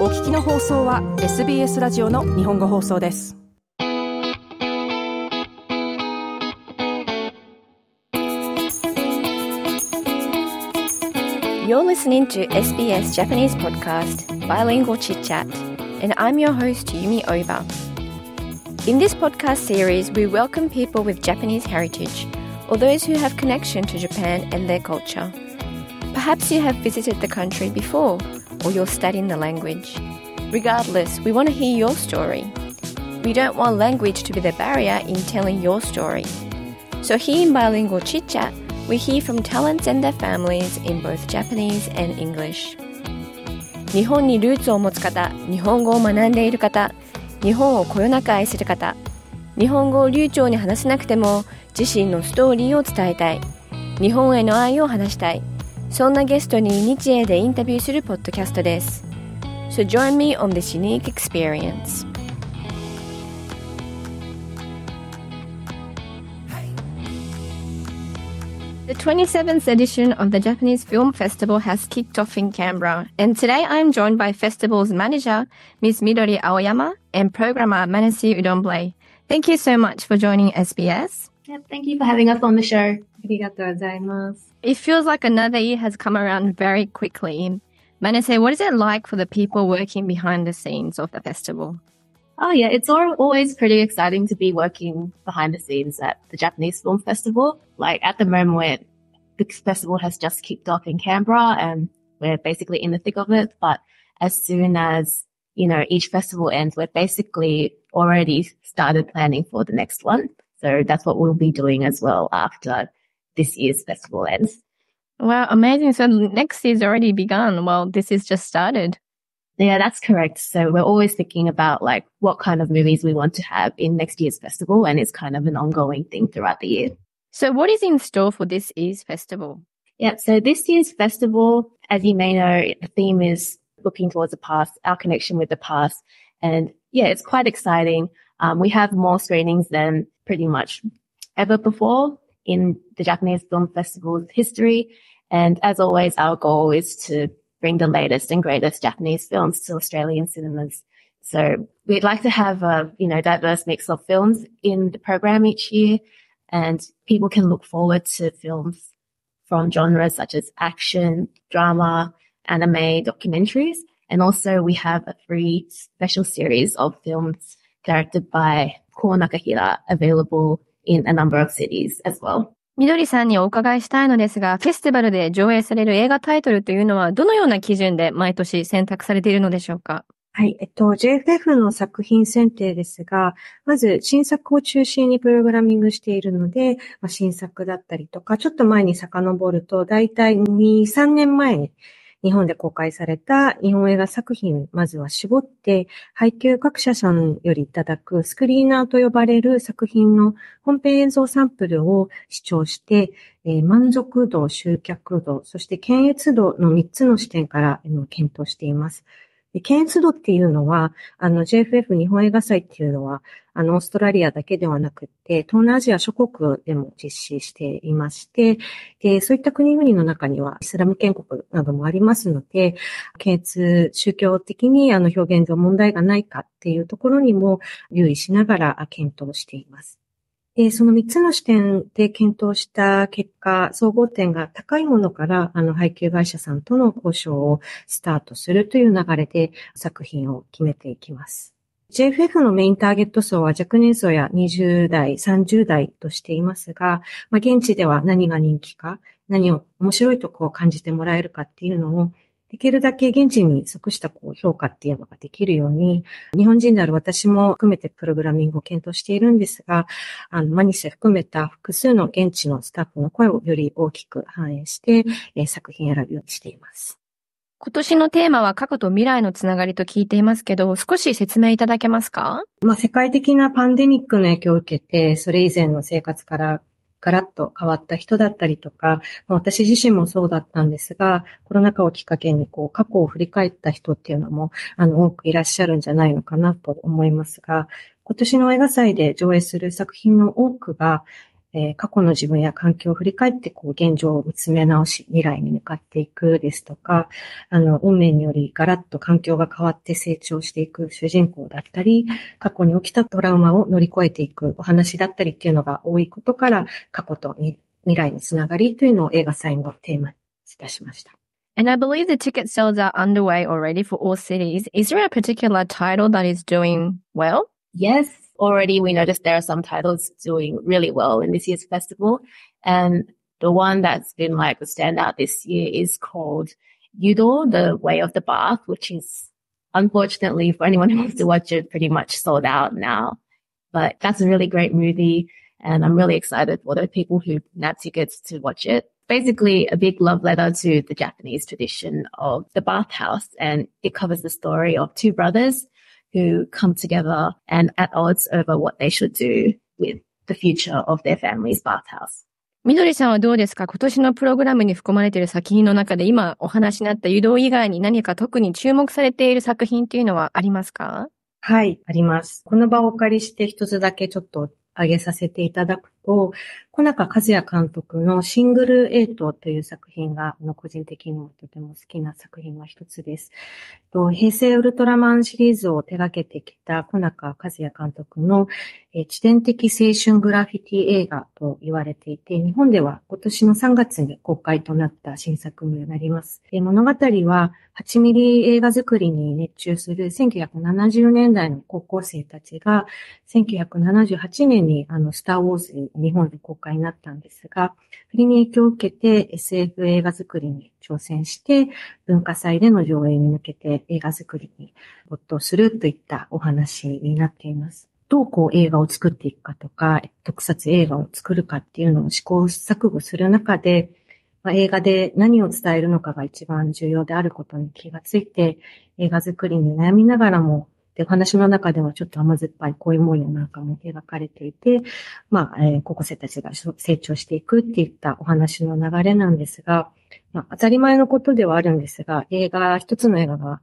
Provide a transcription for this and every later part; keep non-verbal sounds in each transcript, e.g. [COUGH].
お聞きの放送は SBS ラジオの日本語放送です。You're listening to SBS Japanese podcast Bilingual Chit Chat, and I'm your host Yumi Oba. In this podcast series, we welcome people with Japanese heritage or those who have connection to Japan and their culture. Perhaps you have visited the country before or you're studying the language. Regardless, we want to hear your story. We don't want language to be the barrier in telling your story. So here in Bilingual Chit Chat, we hear from talents and their families in both Japanese and English. 日本にルーツを持つ方、日本語を学んでいる方、日本をこよなく愛する方、日本語を流暢に話せなくても自身のストーリーを伝えたい、日本への愛を話したい、 そんなゲストに日英でインタビューするポッドキャストです。So join me on this unique experience. The 27th edition of the Japanese Film Festival has kicked off in Canberra, and today I am joined by festival's manager, Ms. Midori Aoyama, and programmer Manisay Oudomvilay. Thank you so much for joining SBS. Yep, thank you for having us on the show. It feels like another year has come around very quickly. Manisay, what is it like for the people working behind the scenes of the festival? Oh yeah, it's always pretty exciting to be working behind the scenes at the Japanese Film Festival. Like at the moment, the festival has just kicked off in Canberra and we're basically in the thick of it. But as soon as, you know, each festival ends, we're basically already started planning for the next one. So that's what we'll be doing as well after this year's festival ends. Wow, amazing. So next year's already begun. Well, this is just started. Yeah, that's correct. So we're always thinking about like what kind of movies we want to have in next year's festival and it's kind of an ongoing thing throughout the year. So what is in store for this year's festival? Yeah, so this year's festival, as you may know, the theme is looking towards the past, our connection with the past. And yeah, it's quite exciting. Um, we have more screenings than pretty much ever before in the Japanese Film Festival's history. And as always, our goal is to bring the latest and greatest Japanese films to Australian cinemas. So we'd like to have a, you know, diverse mix of films in the program each year and people can look forward to films from genres such as action, drama, anime, documentaries. And also we have a free special series of films directed by Ko Nakahira available in a number of cities as well. みどりさんにお伺いしたいのですが、フェスティバルで上映される映画タイトルというのはどのような基準で毎年選択されているのでしょうか？はい。えっと、JFF の作品選定ですが、まず新作を中心にプログラミングしているので、まあ、新作だったりとか、ちょっと前に遡ると、だいたい2、3年前日本で公開された日本映画作品、まずは絞って、配給各社さんよりいただくスクリーナーと呼ばれる作品の本編映像サンプルを視聴して、えー、満足度、集客度、そして検閲度の3つの視点から検討しています。検閲度っていうのは、あの JFF 日本映画祭っていうのは、あのオーストラリアだけではなくて、東南アジア諸国でも実施していまして、で、そういった国々の中にはイスラム建国などもありますので、検閲、宗教的にあの表現上問題がないかっていうところにも留意しながら検討しています。で、その3つの視点で検討した結果、総合点が高いものから、あの、配給会社さんとの交渉をスタートするという流れで作品を決めていきます。JFF のメインターゲット層は若年層や20代、30代としていますが、まあ、現地では何が人気か、何を面白いとこう感じてもらえるかっていうのをできるだけ現地に即したこう評価っていうのができるように、日本人である私も含めてプログラミングを検討しているんですが、あの、マニセ含めた複数の現地のスタッフの声をより大きく反映して、えー、作品選びをしています。今年のテーマは過去と未来のつながりと聞いていますけど、少し説明いただけますか？まあ、世界的なパンデミックの影響を受けて、それ以前の生活からガラッと変わった人だったりとか、私自身もそうだったんですが、コロナ禍をきっかけにこう過去を振り返った人っていうのもあの多くいらっしゃるんじゃないのかなと思いますが、今年の映画祭で上映する作品の多くが、えー、過去の自分や環境を振り返って、こう、現状を見つめ直し、未来に向かっていくですとか、あの、運命によりガラッと環境が変わって成長していく主人公だったり、過去に起きたトラウマを乗り越えていくお話だったりっていうのが多いことから、過去と未来につながりというのを映画祭のテーマにいたしました。And I believe the ticket sales are underway already for all cities. Is there a particular title that is doing well? Yes, already we noticed there are some titles doing really well in this year's festival. And the one that's been like the standout this year is called Yudo, The Way of the Bath, which is unfortunately for anyone who wants to watch it pretty much sold out now. But that's a really great movie. And I'm really excited for the people who nab tickets to watch it. Basically a big love letter to the Japanese tradition of the bathhouse. And it covers the story of two brothers who come together and at odds over what they should do with the future of their family's bathhouse. みどりさんはどうですか？今年のプログラムに含まれている作品の中で今お話になった湯道以外に何か特に注目されている作品っていうのはありますか？はい、あります。この場をお借りして一つだけちょっと挙げさせていただくと、小中和也監督のシングルエイトという作品が、個人的にもとても好きな作品の一つです。平成ウルトラマンシリーズを手掛けてきた小中和也監督の地点的青春グラフィティ映画と言われていて、日本では今年の3月に公開となった新作になります。物語は8ミリ映画作りに熱中する1970年代の高校生たちが、1978年にあのスターウォーズ日本で公開になったんですが、振りに影響を受けて SF 映画作りに挑戦して、文化祭での上映に向けて映画作りに没頭するといったお話になっています。どうこう映画を作っていくかとか、特撮映画を作るかっていうのを試行錯誤する中で、まあ、映画で何を伝えるのかが一番重要であることに気がついて、映画作りに悩みながらもで、お話の中ではちょっと甘酸っぱい恋模様なんかも描かれていて、まあ、えー、高校生たちが成長していくっていったお話の流れなんですが、まあ、当たり前のことではあるんですが、映画、一つの映画が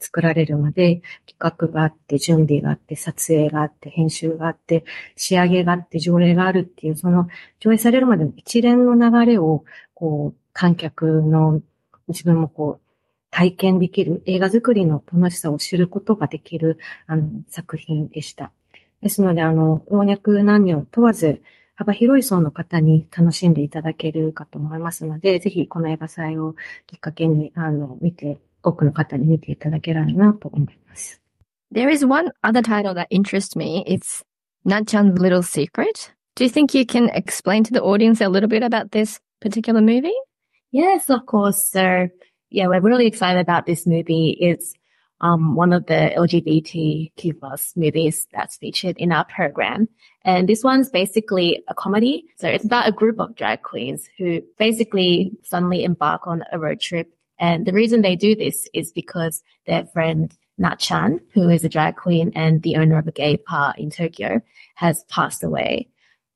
作られるまで、企画があって、準備があって、撮影があって、編集があって、仕上げがあって、上映があるっていう、その上映されるまでの一連の流れを、こう、観客の自分もこう、体験できる映画作りの楽しさを知ることができるあの作品でした。ですので、あの、老若男女問わず幅広い層の方に楽しんでいただけるかと思いますので、ぜひこの映画祭をきっかけに、あの、見て、多くの方に見ていただけられるなと思います。There is one other title that interests me. It's Natchan's Little Secret. Do you think you can explain to the audience a little bit about this particular movie? Yes, of course. So yeah, we're really excited about this movie. It's um, one of the LGBTQ plus movies that's featured in our program. And this one's basically a comedy. So it's about a group of drag queens who basically suddenly embark on a road trip. And the reason they do this is because their friend Natchan, who is a drag queen and the owner of a gay bar in Tokyo, has passed away.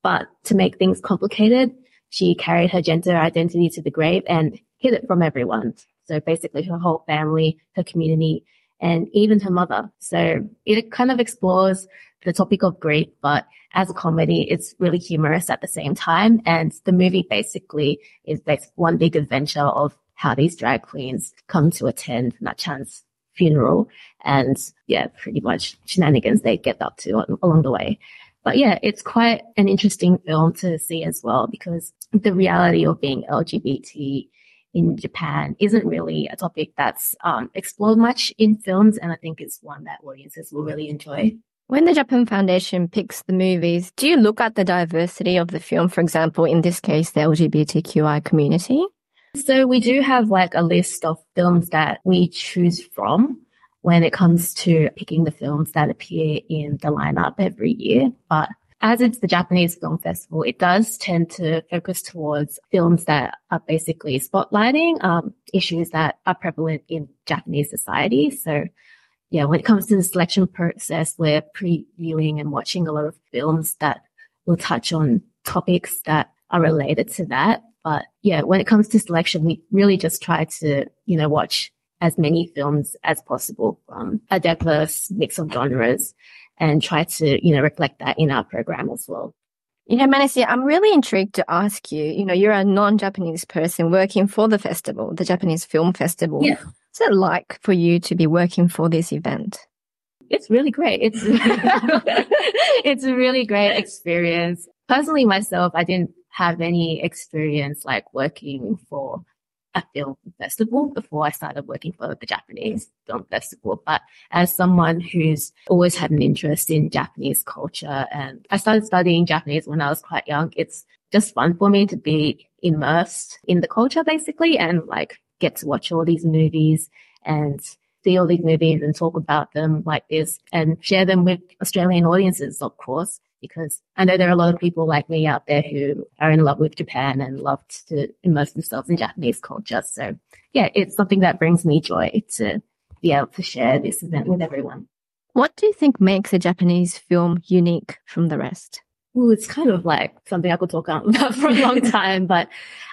But to make things complicated, she carried her gender identity to the grave and hid it from everyone. So basically her whole family, her community, and even her mother. So it kind of explores the topic of grief, but as a comedy, it's really humorous at the same time. And the movie basically is based one big adventure of how these drag queens come to attend Natchan's funeral and yeah, pretty much shenanigans they get up to along the way. But yeah, it's quite an interesting film to see as well because the reality of being LGBT in Japan isn't really a topic that's um, explored much in films, and I think it's one that audiences will really enjoy. When the Japan Foundation picks the movies, do you look at the diversity of the film? For example, in this case, the LGBTQI community? So we do have like a list of films that we choose from when it comes to picking the films that appear in the lineup every year. But as it's the Japanese Film Festival, it does tend to focus towards films that are basically spotlighting um, issues that are prevalent in Japanese society. So, yeah, when it comes to the selection process, we're previewing and watching a lot of films that will touch on topics that are related to that. But yeah, when it comes to selection, we really just try to, you know, watch as many films as possible from a diverse mix of genres and try to, you know, reflect that in our program as well. You know, Manisay, I'm really intrigued to ask you, you know, you're a non-Japanese person working for the festival, the Japanese Film Festival. Yeah. What's it like for you to be working for this event? It's really great. It's, [LAUGHS] it's a really great experience. Personally, myself, I didn't have any experience like working for a film festival before I started working for the Japanese film festival. But as someone who's always had an interest in Japanese culture and I started studying Japanese when I was quite young, it's just fun for me to be immersed in the culture basically and like get to watch all these movies and see all these movies and talk about them like this and share them with Australian audiences, of course because I know there are a lot of people like me out there who are in love with Japan and love to immerse themselves in Japanese culture. So yeah, it's something that brings me joy to be able to share this event with everyone. What do you think makes a Japanese film unique from the rest? Well, it's kind of like something I could talk [LAUGHS] about for a long [LAUGHS] time, but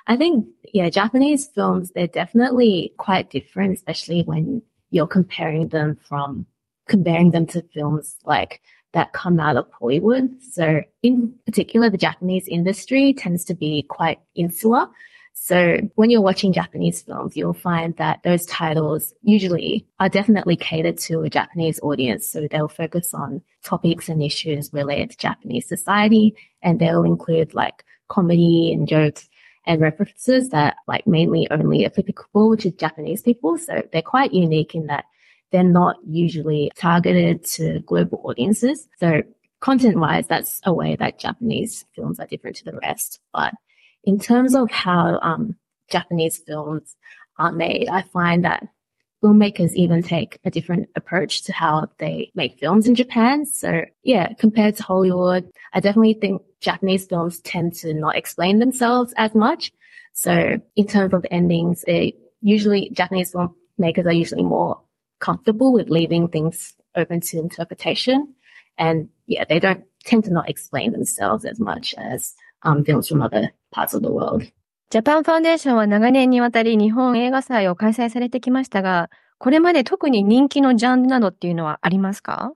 I think, yeah, Japanese films, they're definitely quite different, especially when you're comparing them from comparing them to films like that come out of Hollywood. So in particular, the Japanese industry tends to be quite insular. So when you're watching Japanese films, you'll find that those titles usually are definitely catered to a Japanese audience. So they'll focus on topics and issues related to Japanese society and they'll include like comedy and jokes and references that like mainly only applicable to Japanese people. So they're quite unique in that they're not usually targeted to global audiences. So content wise, that's a way that Japanese films are different to the rest. But in terms of how um, Japanese films are made, I find that filmmakers even take a different approach to how they make films in Japan. So yeah, compared to Hollywood, I definitely think Japanese films tend to not explain themselves as much. So in terms of endings, they usually Japanese filmmakers are usually more comfortable with leaving things open to interpretation. And yeah, they don't tend to not explain themselves as much as um, films from other parts of the world. ジャパンファンデーションは長年にわたり日本映画祭を開催されてきましたが、これまで特に人気のジャンルなどっていうのはありますか？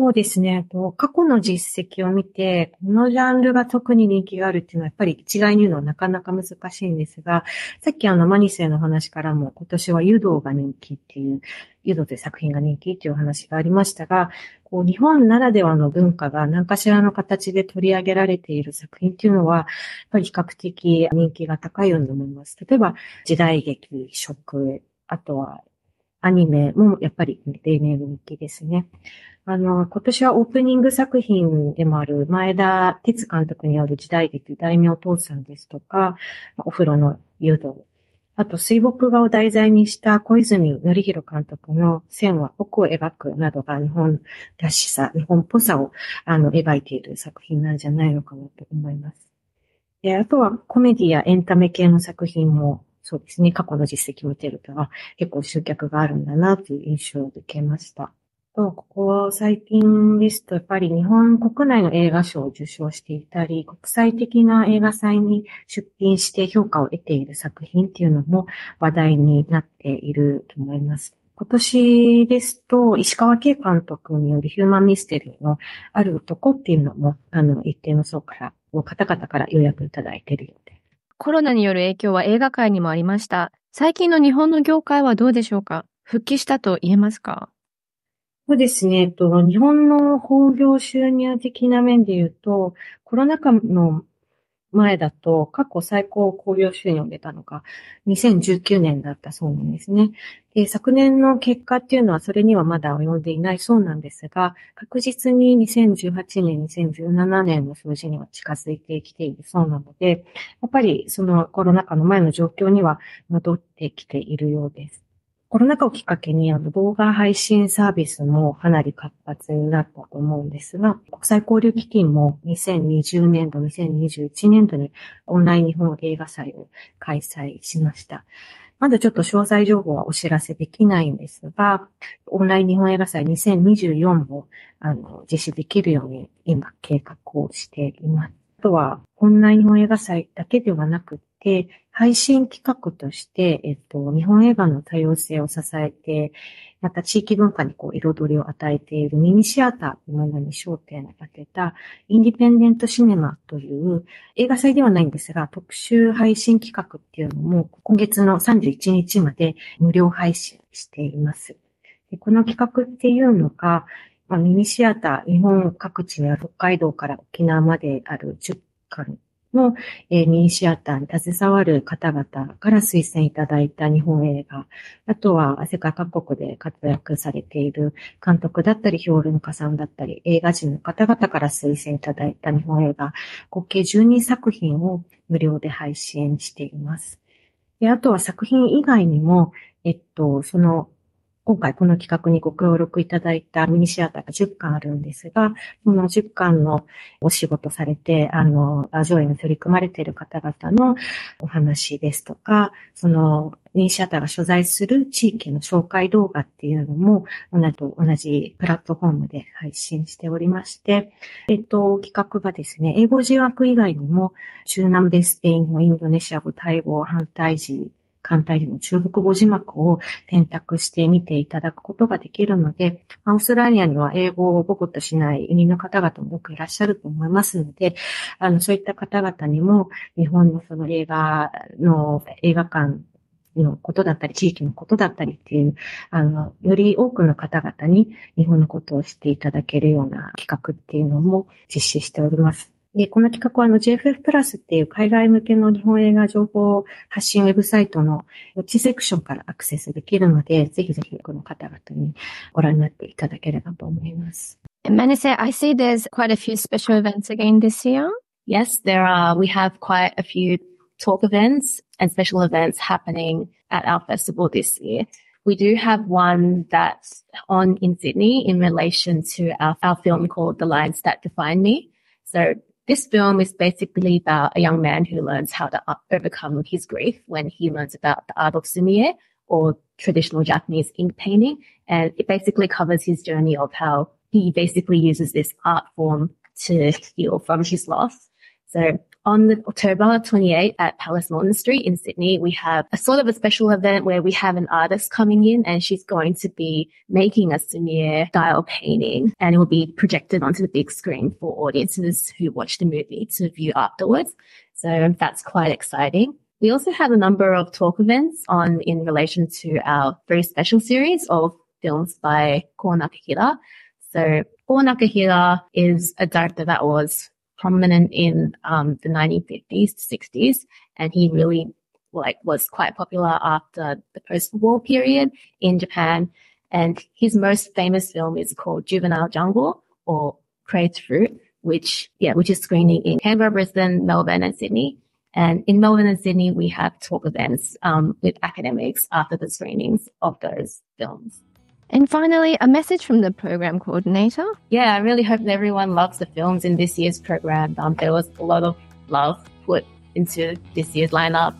そうですね。過去の実績を見て、このジャンルが特に人気があるっていうのはやっぱり一概に言うのはなかなか難しいんですが、さっきあのマニセの話からも今年は湯道が人気っていう、湯道という作品が人気っていう話がありましたが、こう日本ならではの文化が何かしらの形で取り上げられている作品っていうのは、やっぱり比較的人気が高いように思います。例えば時代劇、食、あとはアニメもやっぱり例年人気ですね。あの、今年はオープニング作品でもある前田哲監督による時代劇大名父さんですとか、お風呂の誘導。あと、水墨画を題材にした小泉則弘監督の線は奥を描くなどが日本らしさ、日本っぽさをあの描いている作品なんじゃないのかなと思います。で、あとはコメディやエンタメ系の作品もそうですね、過去の実績を見てると、結構集客があるんだなという印象を受けました。と、ここ最近ですと、やっぱり日本国内の映画賞を受賞していたり、国際的な映画祭に出品して評価を得ている作品っていうのも話題になっていると思います。今年ですと、石川慶監督によるヒューマンミステリーのある男っていうのも、あの、一定の層から、方々から予約いただいているよう。コロナによる影響は映画界にもありました。最近の日本の業界はどうでしょうか？復帰したと言えますか？そうですね。えっと、日本の本業収入的な面で言うと、コロナ禍の前だと過去最高興行収入を出たのが2019年だったそうなんですね。で昨年の結果っていうのはそれにはまだ及んでいないそうなんですが、確実に2018年、2017年の数字には近づいてきているそうなので、やっぱりそのコロナ禍の前の状況には戻ってきているようです。コロナ禍をきっかけにあの動画配信サービスもかなり活発になったと思うんですが、国際交流基金も2020年度、2021年度にオンライン日本映画祭を開催しました。まだちょっと詳細情報はお知らせできないんですが、オンライン日本映画祭2024もあの実施できるように今計画をしています。あとは、オンライン日本映画祭だけではなくて、配信企画として、えっと、日本映画の多様性を支えて、また地域文化にこう彩りを与えているミニシアターというものに焦点を当てたインディペンデントシネマという映画祭ではないんですが特集配信企画っていうのも今月の31日まで無料配信しています。でこの企画っていうのが、まあ、ミニシアター、日本各地には北海道から沖縄まである10館の、えー、ミニシアターに携わる方々から推薦いただいた日本映画、あとは世界各国で活躍されている監督だったり、評論家さんだったり、映画人の方々から推薦いただいた日本映画、合計12作品を無料で配信しています。で、あとは作品以外にも、えっと、その今回この企画にご協力いただいたミニシアターが10巻あるんですが、その10巻のお仕事されて、あの、上映に取り組まれている方々のお話ですとか、その、ミニシアターが所在する地域の紹介動画っていうのも、同じ同じプラットフォームで配信しておりまして、えっと、企画がですね、英語字枠以外にも、中南米スペイン語、インドネシア語、タイ語、反対時字、簡体の中国語字幕を選択して見ていただくことができるので、オーストラリアには英語を母語としない移民の方々もよくいらっしゃると思いますので、あの、そういった方々にも日本のその映画の映画館のことだったり、地域のことだったりっていう、あの、より多くの方々に日本のことを知っていただけるような企画っていうのも実施しております。で、この企画はあの JFF プラスっていう海外向けの日本映画情報発信ウェブサイトのウォッチセクションからアクセスできるので、ぜひぜひこの方々にご覧になっていただければと思います。Manise, I see there's quite a few special events again this year. Yes, there are. We have quite a few talk events and special events happening at our festival this year. We do have one that's on in Sydney in relation to our, our film called The Lines That Define Me. So this film is basically about a young man who learns how to uh, overcome his grief when he learns about the art of sumi-e or traditional Japanese ink painting. And it basically covers his journey of how he basically uses this art form to heal from his loss. So on the October 28th at Palace Street in Sydney, we have a sort of a special event where we have an artist coming in and she's going to be making a Sumire style painting and it will be projected onto the big screen for audiences who watch the movie to view afterwards. So that's quite exciting. We also have a number of talk events on in relation to our very special series of films by Ko. So Ko is a director that was prominent in um, the 1950s 60s, and he really like was quite popular after the post-war period in Japan. And his most famous film is called Juvenile Jungle or Crazed Fruit, which yeah, which is screening in Canberra, Brisbane, Melbourne, and Sydney. And in Melbourne and Sydney, we have talk events um, with academics after the screenings of those films. And finally, a message from the program coordinator. Yeah, I really hope that everyone loves the films in this year's program. Um, there was a lot of love put into this year's lineup,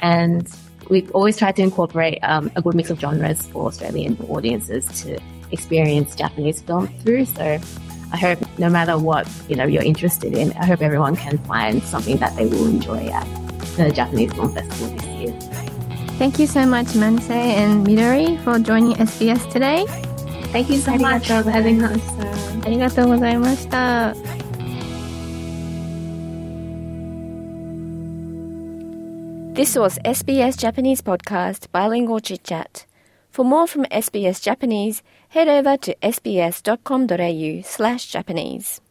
and we've always tried to incorporate um, a good mix of genres for Australian audiences to experience Japanese film through. So I hope no matter what you know you're interested in, I hope everyone can find something that they will enjoy at the Japanese Film Festival this year. Thank you so much, Manisay and Midori, for joining SBS today. Thank you so much for having us. This was SBS Japanese podcast Bilingual Chit Chat. For more from SBS Japanese, head over to sbs.com.au slash Japanese.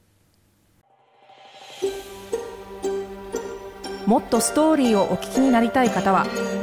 もっとストーリーをお聞きになりたい方は